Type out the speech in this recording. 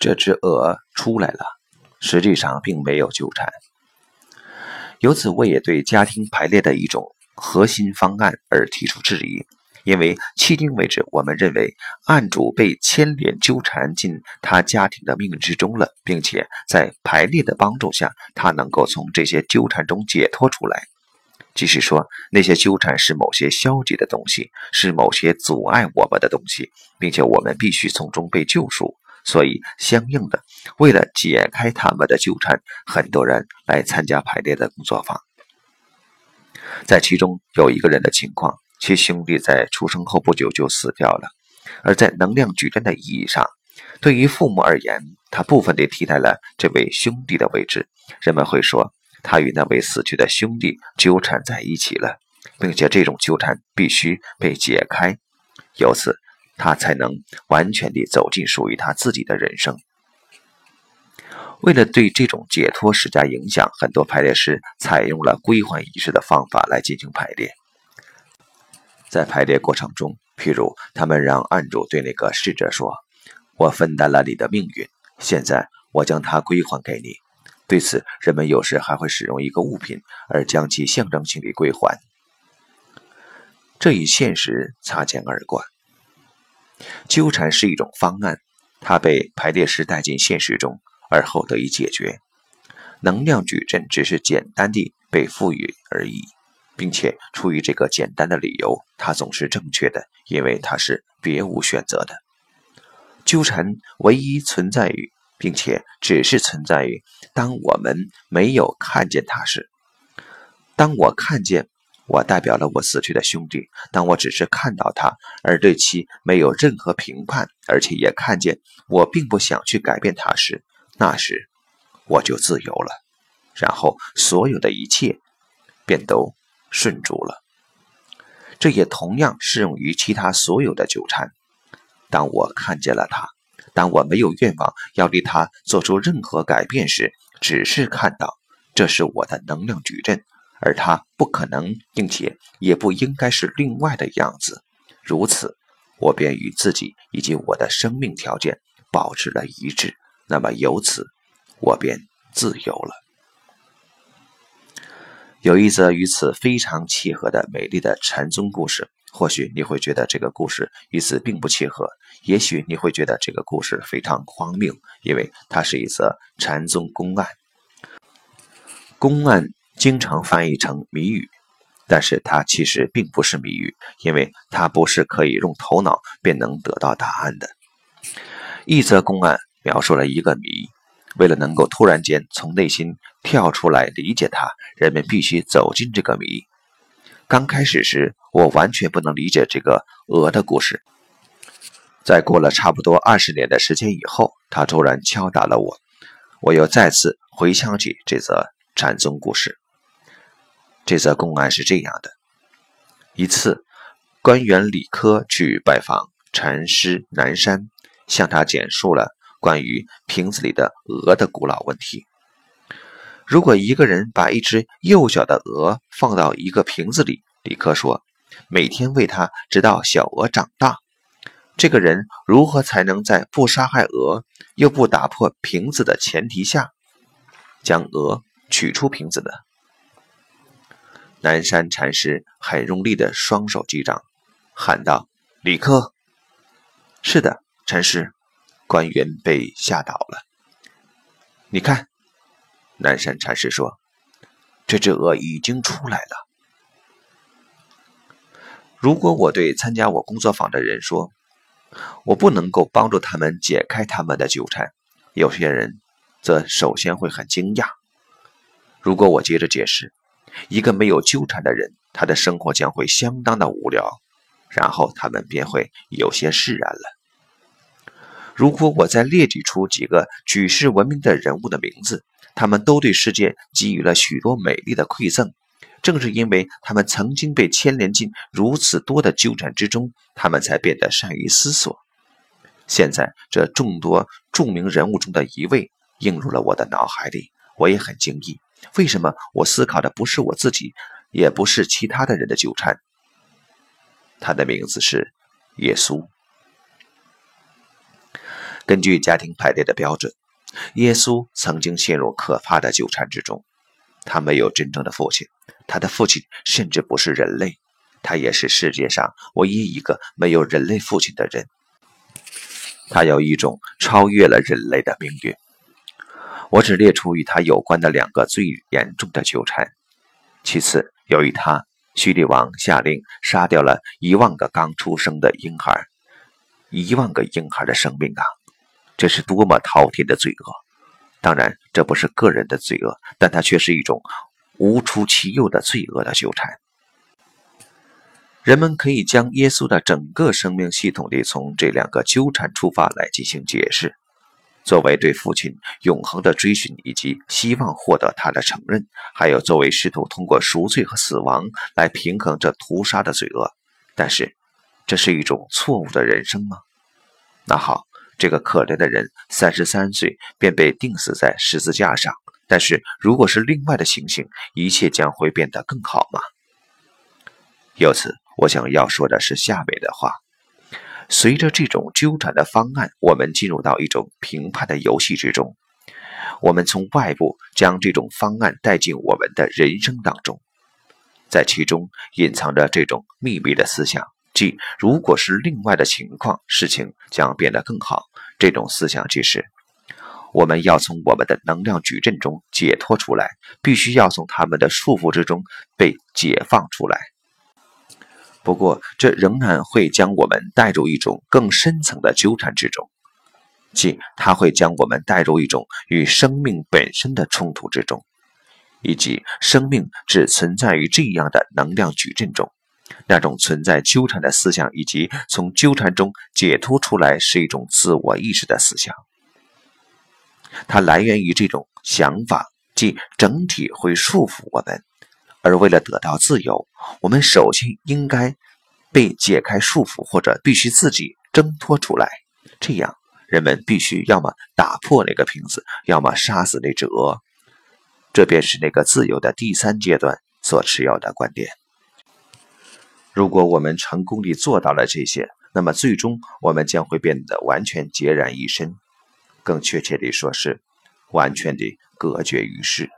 这只鹅出来了，实际上并没有纠缠。由此，我也对家庭排列的一种核心方案而提出质疑。因为迄今为止，我们认为案主被牵连纠缠进他家庭的命运之中了，并且在排列的帮助下，他能够从这些纠缠中解脱出来。即是说，那些纠缠是某些消极的东西，是某些阻碍我们的东西，并且我们必须从中被救赎。所以，相应的，为了解开他们的纠缠，很多人来参加排列的工作坊。在其中有一个人的情况。其兄弟在出生后不久就死掉了，而在能量矩阵的意义上，对于父母而言，他部分地替代了这位兄弟的位置。人们会说，他与那位死去的兄弟纠缠在一起了，并且这种纠缠必须被解开，由此他才能完全地走进属于他自己的人生。为了对这种解脱施加影响，很多排列师采用了归还仪式的方法来进行排列。在排列过程中，譬如他们让案主对那个逝者说：“我分担了你的命运，现在我将它归还给你。”对此，人们有时还会使用一个物品，而将其象征性地归还。这与现实擦肩而过。纠缠是一种方案，它被排列师带进现实中，而后得以解决。能量矩阵只是简单地被赋予而已。并且出于这个简单的理由，它总是正确的，因为它是别无选择的。纠缠唯一存在于，并且只是存在于当我们没有看见它时。当我看见，我代表了我死去的兄弟；当我只是看到他，而对其没有任何评判，而且也看见我并不想去改变他时，那时我就自由了。然后所有的一切便都。顺住了，这也同样适用于其他所有的纠缠。当我看见了他，当我没有愿望要对他做出任何改变时，只是看到这是我的能量矩阵，而他不可能，并且也不应该是另外的样子。如此，我便与自己以及我的生命条件保持了一致。那么，由此我便自由了。有一则与此非常契合的美丽的禅宗故事，或许你会觉得这个故事与此并不契合，也许你会觉得这个故事非常荒谬，因为它是一则禅宗公案。公案经常翻译成谜语，但是它其实并不是谜语，因为它不是可以用头脑便能得到答案的。一则公案描述了一个谜。为了能够突然间从内心跳出来理解它，人们必须走进这个谜。刚开始时，我完全不能理解这个鹅的故事。在过了差不多二十年的时间以后，他突然敲打了我，我又再次回想起这则禅宗故事。这则公案是这样的：一次，官员李科去拜访禅师南山，向他简述了。关于瓶子里的鹅的古老问题：如果一个人把一只幼小的鹅放到一个瓶子里，李科说，每天喂它直到小鹅长大，这个人如何才能在不杀害鹅又不打破瓶子的前提下，将鹅取出瓶子呢？南山禅师很用力的双手击掌，喊道：“李克，是的，禅师。”官员被吓倒了。你看，南山禅师说：“这只鹅已经出来了。”如果我对参加我工作坊的人说：“我不能够帮助他们解开他们的纠缠”，有些人则首先会很惊讶。如果我接着解释：“一个没有纠缠的人，他的生活将会相当的无聊”，然后他们便会有些释然了。如果我再列举出几个举世闻名的人物的名字，他们都对世界给予了许多美丽的馈赠。正是因为他们曾经被牵连进如此多的纠缠之中，他们才变得善于思索。现在，这众多著名人物中的一位映入了我的脑海里，我也很惊异。为什么我思考的不是我自己，也不是其他的人的纠缠？他的名字是耶稣。根据家庭排列的标准，耶稣曾经陷入可怕的纠缠之中。他没有真正的父亲，他的父亲甚至不是人类，他也是世界上唯一一个没有人类父亲的人。他有一种超越了人类的命运。我只列出与他有关的两个最严重的纠缠。其次，由于他，叙利王下令杀掉了一万个刚出生的婴孩，一万个婴孩的生命啊，这是多么滔天的罪恶！当然，这不是个人的罪恶，但它却是一种无出其右的罪恶的纠缠。人们可以将耶稣的整个生命系统里从这两个纠缠出发来进行解释。作为对父亲永恒的追寻，以及希望获得他的承认，还有作为试图通过赎罪和死亡来平衡这屠杀的罪恶，但是，这是一种错误的人生吗？那好，这个可怜的人三十三岁便被钉死在十字架上，但是如果是另外的情形，一切将会变得更好吗？由此，我想要说的是下面的话。随着这种纠缠的方案，我们进入到一种评判的游戏之中。我们从外部将这种方案带进我们的人生当中，在其中隐藏着这种秘密的思想，即如果是另外的情况，事情将变得更好。这种思想即是：我们要从我们的能量矩阵中解脱出来，必须要从他们的束缚之中被解放出来。不过，这仍然会将我们带入一种更深层的纠缠之中，即它会将我们带入一种与生命本身的冲突之中，以及生命只存在于这样的能量矩阵中。那种存在纠缠的思想，以及从纠缠中解脱出来，是一种自我意识的思想。它来源于这种想法，即整体会束缚我们。而为了得到自由，我们首先应该被解开束缚，或者必须自己挣脱出来。这样，人们必须要么打破那个瓶子，要么杀死那只鹅。这便是那个自由的第三阶段所持有的观点。如果我们成功地做到了这些，那么最终我们将会变得完全孑然一身，更确切地说是完全地隔绝于世。